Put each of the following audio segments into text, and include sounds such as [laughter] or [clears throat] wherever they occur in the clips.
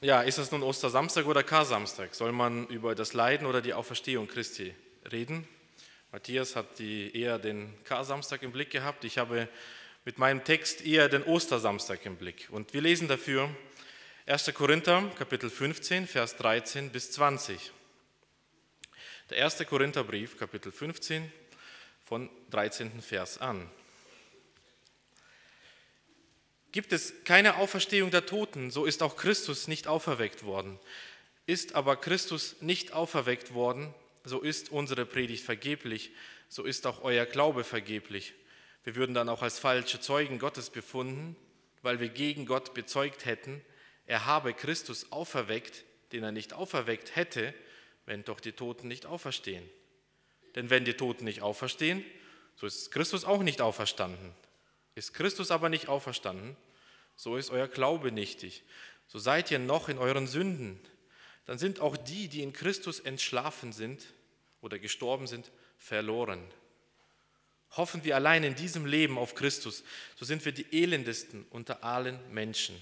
Ja, ist es nun Ostersamstag oder Karsamstag? Soll man über das Leiden oder die Auferstehung Christi reden? Matthias hat die eher den Karsamstag im Blick gehabt. Ich habe mit meinem Text eher den Ostersamstag im Blick. Und wir lesen dafür 1. Korinther, Kapitel 15, Vers 13 bis 20. Der 1. Korintherbrief, Kapitel 15, von 13. Vers an. Gibt es keine Auferstehung der Toten, so ist auch Christus nicht auferweckt worden. Ist aber Christus nicht auferweckt worden, so ist unsere Predigt vergeblich, so ist auch euer Glaube vergeblich. Wir würden dann auch als falsche Zeugen Gottes befunden, weil wir gegen Gott bezeugt hätten, er habe Christus auferweckt, den er nicht auferweckt hätte, wenn doch die Toten nicht auferstehen. Denn wenn die Toten nicht auferstehen, so ist Christus auch nicht auferstanden. Ist Christus aber nicht auferstanden, so ist euer Glaube nichtig. So seid ihr noch in euren Sünden. Dann sind auch die, die in Christus entschlafen sind oder gestorben sind, verloren. Hoffen wir allein in diesem Leben auf Christus, so sind wir die elendesten unter allen Menschen.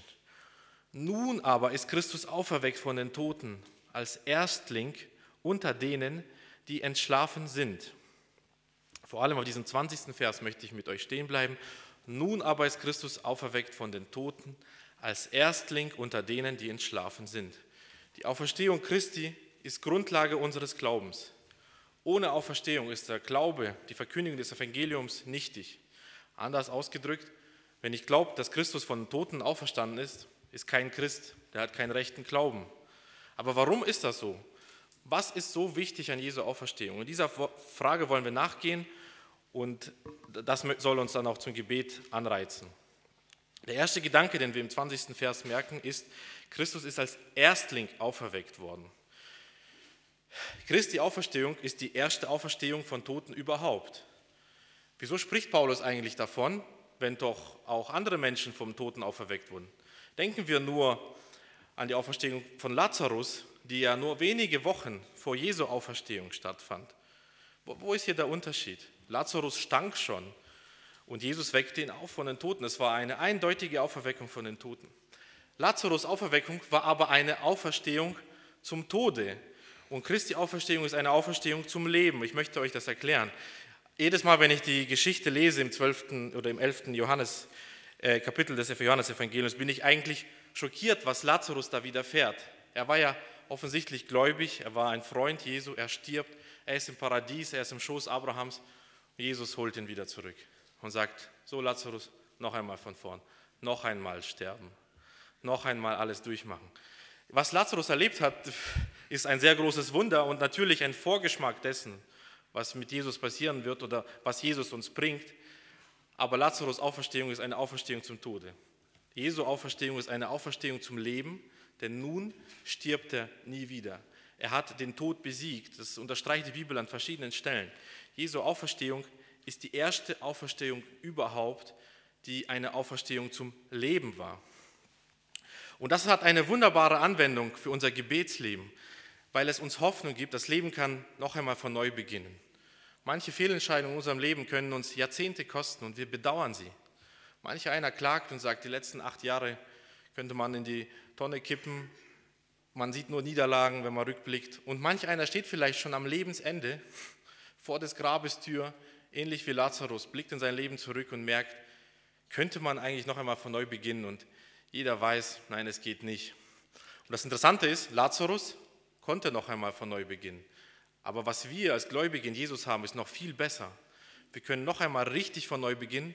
Nun aber ist Christus auferweckt von den Toten als Erstling unter denen, die entschlafen sind. Vor allem auf diesem 20. Vers möchte ich mit euch stehen bleiben nun aber ist Christus auferweckt von den Toten als Erstling unter denen, die entschlafen sind. Die Auferstehung Christi ist Grundlage unseres Glaubens. Ohne Auferstehung ist der Glaube, die Verkündigung des Evangeliums nichtig. Anders ausgedrückt, wenn ich glaube, dass Christus von den Toten auferstanden ist, ist kein Christ, der hat keinen rechten Glauben. Aber warum ist das so? Was ist so wichtig an Jesu Auferstehung? In dieser Frage wollen wir nachgehen und das soll uns dann auch zum Gebet anreizen. Der erste Gedanke, den wir im 20. Vers merken, ist, Christus ist als Erstling auferweckt worden. Christi Auferstehung ist die erste Auferstehung von Toten überhaupt. Wieso spricht Paulus eigentlich davon, wenn doch auch andere Menschen vom Toten auferweckt wurden? Denken wir nur an die Auferstehung von Lazarus, die ja nur wenige Wochen vor Jesu Auferstehung stattfand. Wo ist hier der Unterschied? Lazarus stank schon und Jesus weckte ihn auf von den Toten. Es war eine eindeutige Auferweckung von den Toten. Lazarus Auferweckung war aber eine Auferstehung zum Tode. Und Christi Auferstehung ist eine Auferstehung zum Leben. Ich möchte euch das erklären. Jedes Mal, wenn ich die Geschichte lese im 12. oder im 11. Johannes, äh, Kapitel des Johannesevangeliums, bin ich eigentlich schockiert, was Lazarus da widerfährt. Er war ja offensichtlich gläubig, er war ein Freund Jesu, er stirbt, er ist im Paradies, er ist im Schoß Abrahams Jesus holt ihn wieder zurück und sagt, so Lazarus, noch einmal von vorn, noch einmal sterben, noch einmal alles durchmachen. Was Lazarus erlebt hat, ist ein sehr großes Wunder und natürlich ein Vorgeschmack dessen, was mit Jesus passieren wird oder was Jesus uns bringt. Aber Lazarus Auferstehung ist eine Auferstehung zum Tode. Jesu Auferstehung ist eine Auferstehung zum Leben, denn nun stirbt er nie wieder. Er hat den Tod besiegt. Das unterstreicht die Bibel an verschiedenen Stellen. Jesu Auferstehung ist die erste Auferstehung überhaupt, die eine Auferstehung zum Leben war. Und das hat eine wunderbare Anwendung für unser Gebetsleben, weil es uns Hoffnung gibt, das Leben kann noch einmal von neu beginnen. Manche Fehlentscheidungen in unserem Leben können uns Jahrzehnte kosten und wir bedauern sie. Mancher einer klagt und sagt, die letzten acht Jahre könnte man in die Tonne kippen. Man sieht nur Niederlagen, wenn man rückblickt. Und manch einer steht vielleicht schon am Lebensende vor des Grabes Tür, ähnlich wie Lazarus, blickt in sein Leben zurück und merkt, könnte man eigentlich noch einmal von neu beginnen und jeder weiß, nein, es geht nicht. Und das Interessante ist, Lazarus konnte noch einmal von neu beginnen. Aber was wir als Gläubige in Jesus haben, ist noch viel besser. Wir können noch einmal richtig von neu beginnen,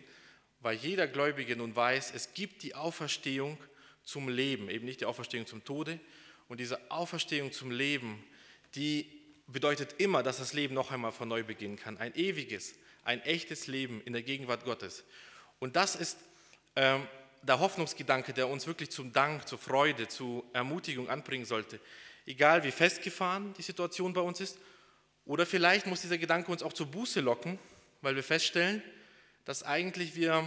weil jeder Gläubige nun weiß, es gibt die Auferstehung zum Leben, eben nicht die Auferstehung zum Tode. Und diese Auferstehung zum Leben, die bedeutet immer, dass das Leben noch einmal von neu beginnen kann. Ein ewiges, ein echtes Leben in der Gegenwart Gottes. Und das ist ähm, der Hoffnungsgedanke, der uns wirklich zum Dank, zur Freude, zur Ermutigung anbringen sollte. Egal wie festgefahren die Situation bei uns ist, oder vielleicht muss dieser Gedanke uns auch zur Buße locken, weil wir feststellen, dass eigentlich wir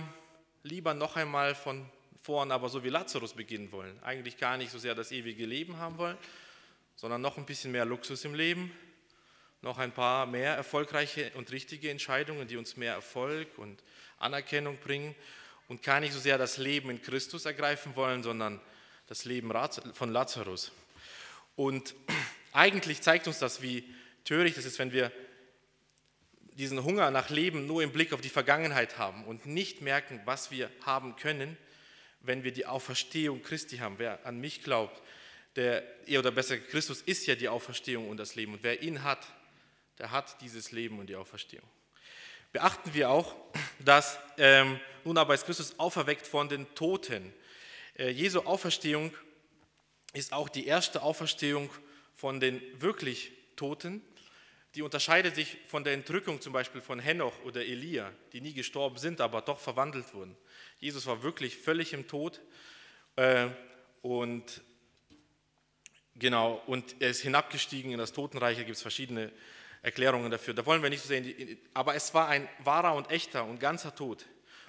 lieber noch einmal von vorn, aber so wie Lazarus beginnen wollen. Eigentlich gar nicht so sehr das ewige Leben haben wollen, sondern noch ein bisschen mehr Luxus im Leben, noch ein paar mehr erfolgreiche und richtige Entscheidungen, die uns mehr Erfolg und Anerkennung bringen und gar nicht so sehr das Leben in Christus ergreifen wollen, sondern das Leben von Lazarus. Und [clears throat] eigentlich zeigt uns das, wie töricht es ist, wenn wir diesen Hunger nach Leben nur im Blick auf die Vergangenheit haben und nicht merken, was wir haben können, wenn wir die Auferstehung Christi haben. Wer an mich glaubt, der, oder besser, Christus ist ja die Auferstehung und das Leben. Und wer ihn hat, der hat dieses Leben und die Auferstehung. Beachten wir auch, dass ähm, nun aber ist Christus auferweckt von den Toten. Äh, Jesu Auferstehung ist auch die erste Auferstehung von den wirklich Toten. Die unterscheidet sich von der Entrückung zum Beispiel von Henoch oder Elia, die nie gestorben sind, aber doch verwandelt wurden. Jesus war wirklich völlig im Tod äh, und genau und er ist hinabgestiegen in das Totenreich. Da gibt es verschiedene Erklärungen dafür. Da wollen wir nicht so sehen. Aber es war ein wahrer und echter und ganzer Tod.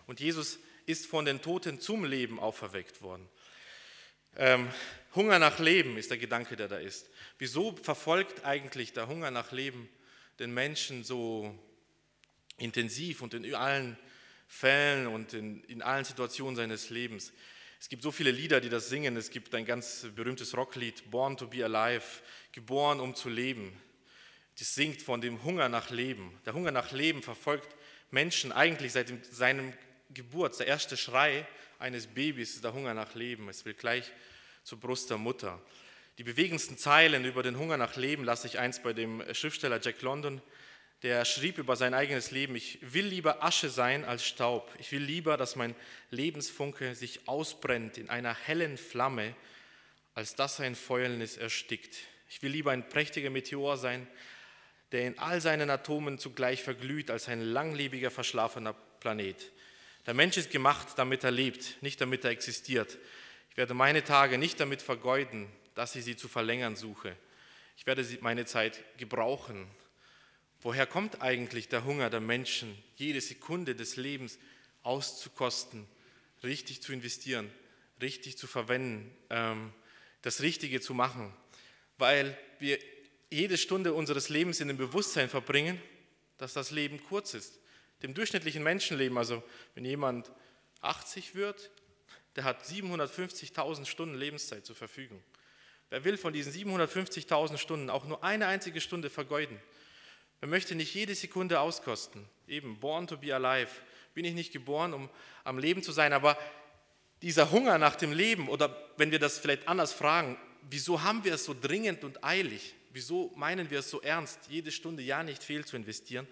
Und Jesus ist von den Toten zum Leben auferweckt worden. Ähm, Hunger nach Leben ist der Gedanke, der da ist. Wieso verfolgt eigentlich der Hunger nach Leben den Menschen so intensiv und in allen Fällen und in, in allen Situationen seines Lebens. Es gibt so viele Lieder, die das singen. Es gibt ein ganz berühmtes Rocklied, Born to be Alive, geboren, um zu leben. Das singt von dem Hunger nach Leben. Der Hunger nach Leben verfolgt Menschen eigentlich seit seinem Geburt. Der erste Schrei eines Babys ist der Hunger nach Leben. Es will gleich zur Brust der Mutter. Die bewegendsten Zeilen über den Hunger nach Leben lasse ich einst bei dem Schriftsteller Jack London. Der schrieb über sein eigenes Leben, ich will lieber Asche sein als Staub. Ich will lieber, dass mein Lebensfunke sich ausbrennt in einer hellen Flamme, als dass ein Fäulnis erstickt. Ich will lieber ein prächtiger Meteor sein, der in all seinen Atomen zugleich verglüht, als ein langlebiger, verschlafener Planet. Der Mensch ist gemacht, damit er lebt, nicht damit er existiert. Werde meine Tage nicht damit vergeuden, dass ich sie zu verlängern suche. Ich werde meine Zeit gebrauchen. Woher kommt eigentlich der Hunger der Menschen, jede Sekunde des Lebens auszukosten, richtig zu investieren, richtig zu verwenden, ähm, das Richtige zu machen? Weil wir jede Stunde unseres Lebens in dem Bewusstsein verbringen, dass das Leben kurz ist. Dem durchschnittlichen Menschenleben, also wenn jemand 80 wird, der hat 750.000 Stunden Lebenszeit zur Verfügung. Wer will von diesen 750.000 Stunden auch nur eine einzige Stunde vergeuden? Wer möchte nicht jede Sekunde auskosten? Eben, born to be alive. Bin ich nicht geboren, um am Leben zu sein, aber dieser Hunger nach dem Leben, oder wenn wir das vielleicht anders fragen, wieso haben wir es so dringend und eilig? Wieso meinen wir es so ernst, jede Stunde ja nicht fehl zu investieren?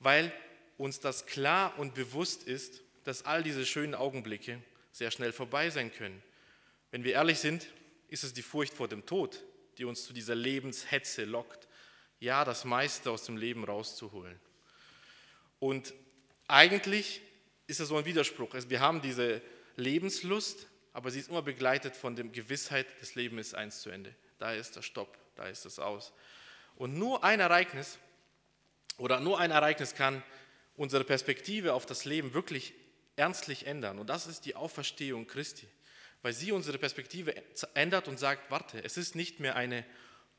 Weil uns das klar und bewusst ist, dass all diese schönen Augenblicke sehr schnell vorbei sein können. Wenn wir ehrlich sind, ist es die Furcht vor dem Tod, die uns zu dieser Lebenshetze lockt, ja, das meiste aus dem Leben rauszuholen. Und eigentlich ist es so ein Widerspruch. Also wir haben diese Lebenslust, aber sie ist immer begleitet von der Gewissheit, das Leben ist eins zu Ende. Da ist der Stopp, da ist es aus. Und nur ein Ereignis oder nur ein Ereignis kann unsere Perspektive auf das Leben wirklich ernstlich ändern. Und das ist die Auferstehung Christi weil sie unsere Perspektive ändert und sagt, warte, es ist nicht mehr eine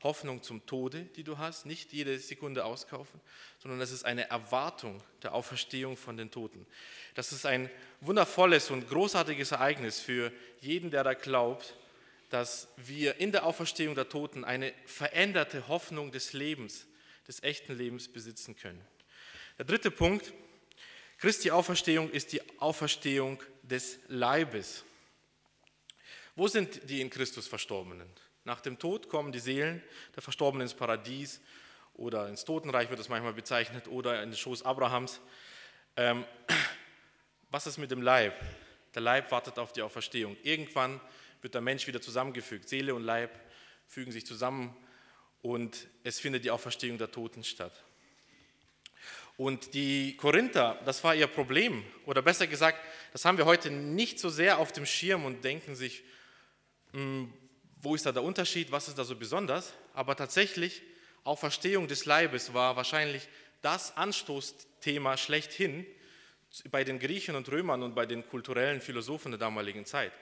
Hoffnung zum Tode, die du hast, nicht jede Sekunde auskaufen, sondern es ist eine Erwartung der Auferstehung von den Toten. Das ist ein wundervolles und großartiges Ereignis für jeden, der da glaubt, dass wir in der Auferstehung der Toten eine veränderte Hoffnung des Lebens, des echten Lebens besitzen können. Der dritte Punkt, Christi Auferstehung ist die Auferstehung des Leibes. Wo sind die in Christus Verstorbenen? Nach dem Tod kommen die Seelen der Verstorbenen ins Paradies oder ins Totenreich wird es manchmal bezeichnet oder in den Schoß Abrahams. Ähm, was ist mit dem Leib? Der Leib wartet auf die Auferstehung. Irgendwann wird der Mensch wieder zusammengefügt. Seele und Leib fügen sich zusammen und es findet die Auferstehung der Toten statt. Und die Korinther, das war ihr Problem. Oder besser gesagt, das haben wir heute nicht so sehr auf dem Schirm und denken sich, hm, wo ist da der Unterschied, was ist da so besonders? Aber tatsächlich, Auferstehung des Leibes war wahrscheinlich das Anstoßthema schlechthin bei den Griechen und Römern und bei den kulturellen Philosophen der damaligen Zeit.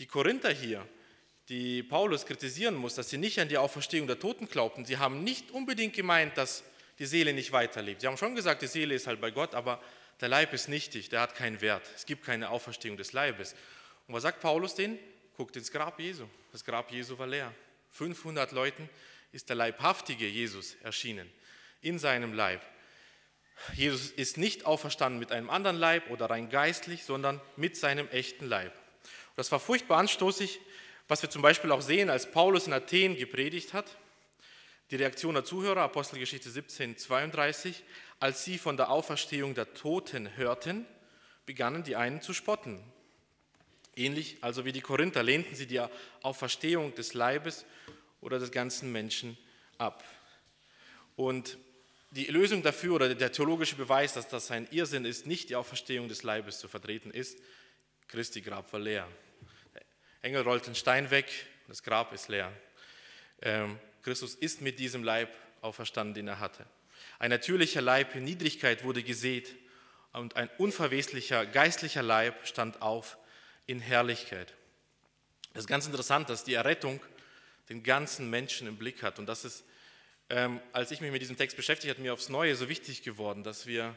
Die Korinther hier, die Paulus kritisieren muss, dass sie nicht an die Auferstehung der Toten glaubten, sie haben nicht unbedingt gemeint, dass die Seele nicht weiterlebt. Sie haben schon gesagt, die Seele ist halt bei Gott, aber der Leib ist nichtig, der hat keinen Wert. Es gibt keine Auferstehung des Leibes. Und was sagt Paulus denen? Guckt ins Grab Jesu. Das Grab Jesu war leer. 500 Leuten ist der leibhaftige Jesus erschienen, in seinem Leib. Jesus ist nicht auferstanden mit einem anderen Leib oder rein geistlich, sondern mit seinem echten Leib. Das war furchtbar anstoßig, was wir zum Beispiel auch sehen, als Paulus in Athen gepredigt hat. Die Reaktion der Zuhörer, Apostelgeschichte 17, 32, als sie von der Auferstehung der Toten hörten, begannen die einen zu spotten. Ähnlich also wie die Korinther lehnten sie die Auferstehung des Leibes oder des ganzen Menschen ab. Und die Lösung dafür oder der theologische Beweis, dass das ein Irrsinn ist, nicht die Auferstehung des Leibes zu vertreten, ist, Christi Grab war leer. Der Engel rollt den Stein weg, das Grab ist leer. Ähm, Christus ist mit diesem Leib auferstanden, den er hatte. Ein natürlicher Leib in Niedrigkeit wurde gesät und ein unverweslicher geistlicher Leib stand auf in Herrlichkeit. Es ist ganz interessant, dass die Errettung den ganzen Menschen im Blick hat und das ist ähm, als ich mich mit diesem Text beschäftigt habe, mir aufs Neue so wichtig geworden, dass wir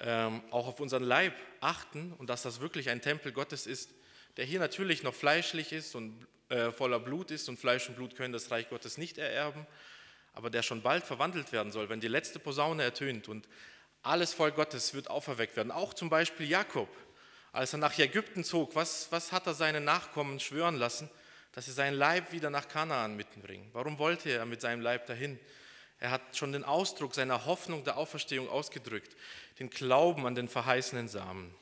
ähm, auch auf unseren Leib achten und dass das wirklich ein Tempel Gottes ist, der hier natürlich noch fleischlich ist und äh, voller Blut ist und Fleisch und Blut können das Reich Gottes nicht ererben, aber der schon bald verwandelt werden soll, wenn die letzte Posaune ertönt und alles Volk Gottes wird auferweckt werden. Auch zum Beispiel Jakob, als er nach Ägypten zog, was, was hat er seinen Nachkommen schwören lassen? dass sie seinen Leib wieder nach Kanaan mitbringen. Warum wollte er mit seinem Leib dahin? Er hat schon den Ausdruck seiner Hoffnung der Auferstehung ausgedrückt, den Glauben an den verheißenen Samen.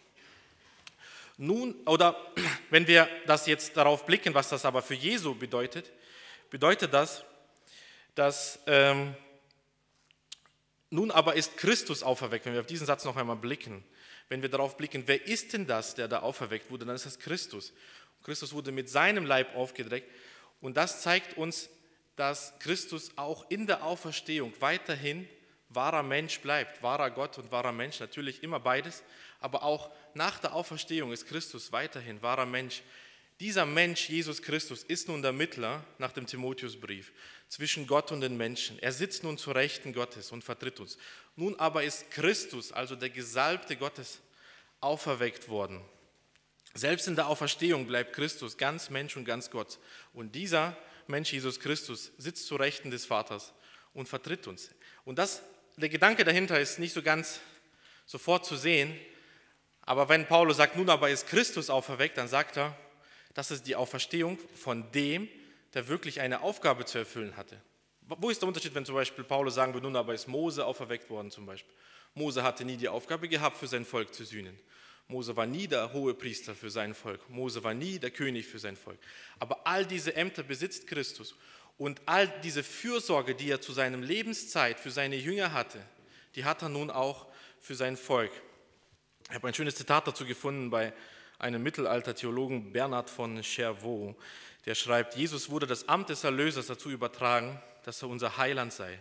Nun, oder [clears throat] wenn wir das jetzt darauf blicken, was das aber für Jesu bedeutet, bedeutet das, dass ähm, nun aber ist Christus auferweckt. Wenn wir auf diesen Satz noch einmal blicken, wenn wir darauf blicken, wer ist denn das, der da auferweckt wurde, dann ist das Christus. Christus wurde mit seinem Leib aufgedreckt. Und das zeigt uns, dass Christus auch in der Auferstehung weiterhin wahrer Mensch bleibt, wahrer Gott und wahrer Mensch, natürlich immer beides, aber auch nach der Auferstehung ist Christus weiterhin wahrer Mensch. Dieser Mensch, Jesus Christus, ist nun der Mittler nach dem Timotheusbrief zwischen Gott und den Menschen. Er sitzt nun zur Rechten Gottes und vertritt uns. Nun aber ist Christus, also der Gesalbte Gottes, auferweckt worden. Selbst in der Auferstehung bleibt Christus ganz Mensch und ganz Gott. Und dieser Mensch, Jesus Christus, sitzt zu Rechten des Vaters und vertritt uns. Und das, der Gedanke dahinter ist nicht so ganz sofort zu sehen. Aber wenn Paulus sagt, nun aber ist Christus auferweckt, dann sagt er, das ist die Auferstehung von dem, der wirklich eine Aufgabe zu erfüllen hatte. Wo ist der Unterschied, wenn zum Beispiel Paulus sagen würde, nun aber ist Mose auferweckt worden zum Beispiel. Mose hatte nie die Aufgabe gehabt, für sein Volk zu sühnen. Mose war nie der hohe Priester für sein Volk. Mose war nie der König für sein Volk. Aber all diese Ämter besitzt Christus. Und all diese Fürsorge, die er zu seinem Lebenszeit für seine Jünger hatte, die hat er nun auch für sein Volk. Ich habe ein schönes Zitat dazu gefunden bei einem Mittelalter-Theologen Bernhard von Chervaux, der schreibt, Jesus wurde das Amt des Erlösers dazu übertragen, dass er unser Heiland sei.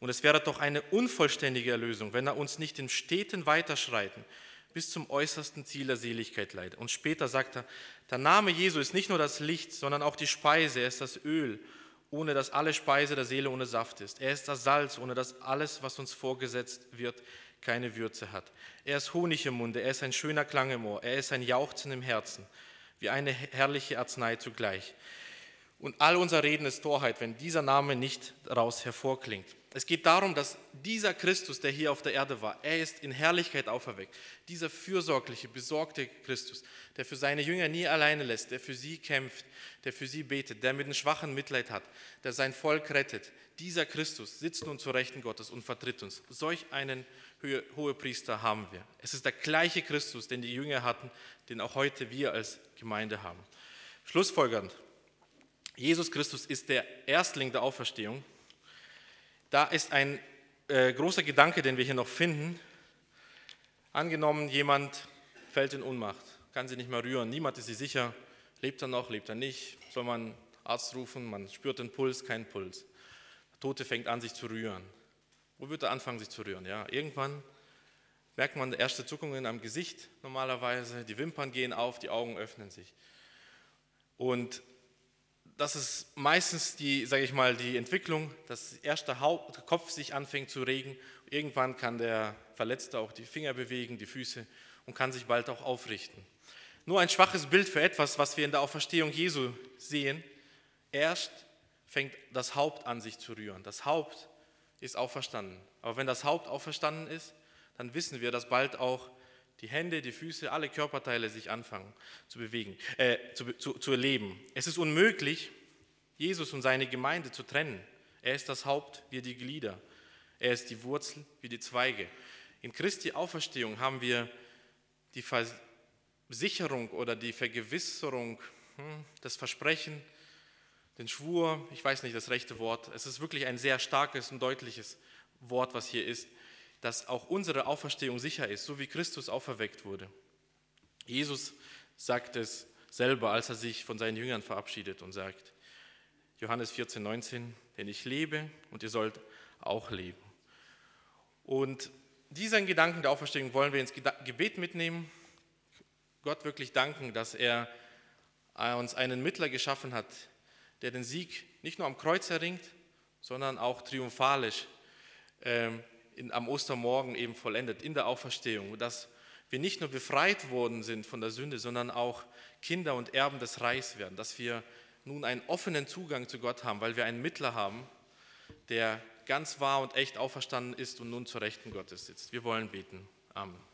Und es wäre doch eine unvollständige Erlösung, wenn er uns nicht im steten Weiterschreiten bis zum äußersten Ziel der Seligkeit leidet. Und später sagt er, der Name Jesu ist nicht nur das Licht, sondern auch die Speise, er ist das Öl, ohne dass alle Speise der Seele ohne Saft ist. Er ist das Salz, ohne dass alles, was uns vorgesetzt wird, keine Würze hat. Er ist Honig im Munde, er ist ein schöner Klang im Ohr, er ist ein Jauchzen im Herzen, wie eine herrliche Arznei zugleich. Und all unser Reden ist Torheit, wenn dieser Name nicht daraus hervorklingt. Es geht darum, dass dieser Christus, der hier auf der Erde war, er ist in Herrlichkeit auferweckt. Dieser fürsorgliche, besorgte Christus, der für seine Jünger nie alleine lässt, der für sie kämpft, der für sie betet, der mit den Schwachen Mitleid hat, der sein Volk rettet. Dieser Christus sitzt nun zur Rechten Gottes und vertritt uns. Solch einen Hohepriester haben wir. Es ist der gleiche Christus, den die Jünger hatten, den auch heute wir als Gemeinde haben. Schlussfolgernd. Jesus Christus ist der Erstling der Auferstehung da ist ein äh, großer Gedanke, den wir hier noch finden. Angenommen, jemand fällt in Ohnmacht, kann sich nicht mehr rühren, niemand ist sich sicher, lebt er noch, lebt er nicht, soll man Arzt rufen, man spürt den Puls, kein Puls. Der Tote fängt an, sich zu rühren. Wo wird er anfangen, sich zu rühren? Ja, irgendwann merkt man erste Zuckungen am Gesicht normalerweise, die Wimpern gehen auf, die Augen öffnen sich. Und das ist meistens die, sage ich mal, die Entwicklung, dass der Kopf sich anfängt zu regen. Irgendwann kann der Verletzte auch die Finger bewegen, die Füße und kann sich bald auch aufrichten. nur ein schwaches Bild für etwas, was wir in der Auferstehung Jesu sehen. Erst fängt das Haupt an sich zu rühren. Das Haupt ist auferstanden. Aber wenn das Haupt auferstanden ist, dann wissen wir, dass bald auch die Hände, die Füße, alle Körperteile sich anfangen zu bewegen, äh, zu, zu, zu erleben. Es ist unmöglich, Jesus und seine Gemeinde zu trennen. Er ist das Haupt, wir die Glieder. Er ist die Wurzel, wie die Zweige. In Christi Auferstehung haben wir die Versicherung oder die Vergewisserung, hm, das Versprechen, den Schwur, ich weiß nicht das rechte Wort. Es ist wirklich ein sehr starkes und deutliches Wort, was hier ist dass auch unsere Auferstehung sicher ist, so wie Christus auferweckt wurde. Jesus sagt es selber, als er sich von seinen Jüngern verabschiedet und sagt, Johannes 14, 19, denn ich lebe und ihr sollt auch leben. Und diesen Gedanken der Auferstehung wollen wir ins Gebet mitnehmen, Gott wirklich danken, dass er uns einen Mittler geschaffen hat, der den Sieg nicht nur am Kreuz erringt, sondern auch triumphalisch ähm, in, am Ostermorgen eben vollendet, in der Auferstehung, dass wir nicht nur befreit worden sind von der Sünde, sondern auch Kinder und Erben des Reichs werden, dass wir nun einen offenen Zugang zu Gott haben, weil wir einen Mittler haben, der ganz wahr und echt auferstanden ist und nun zur Rechten Gottes sitzt. Wir wollen beten. Amen.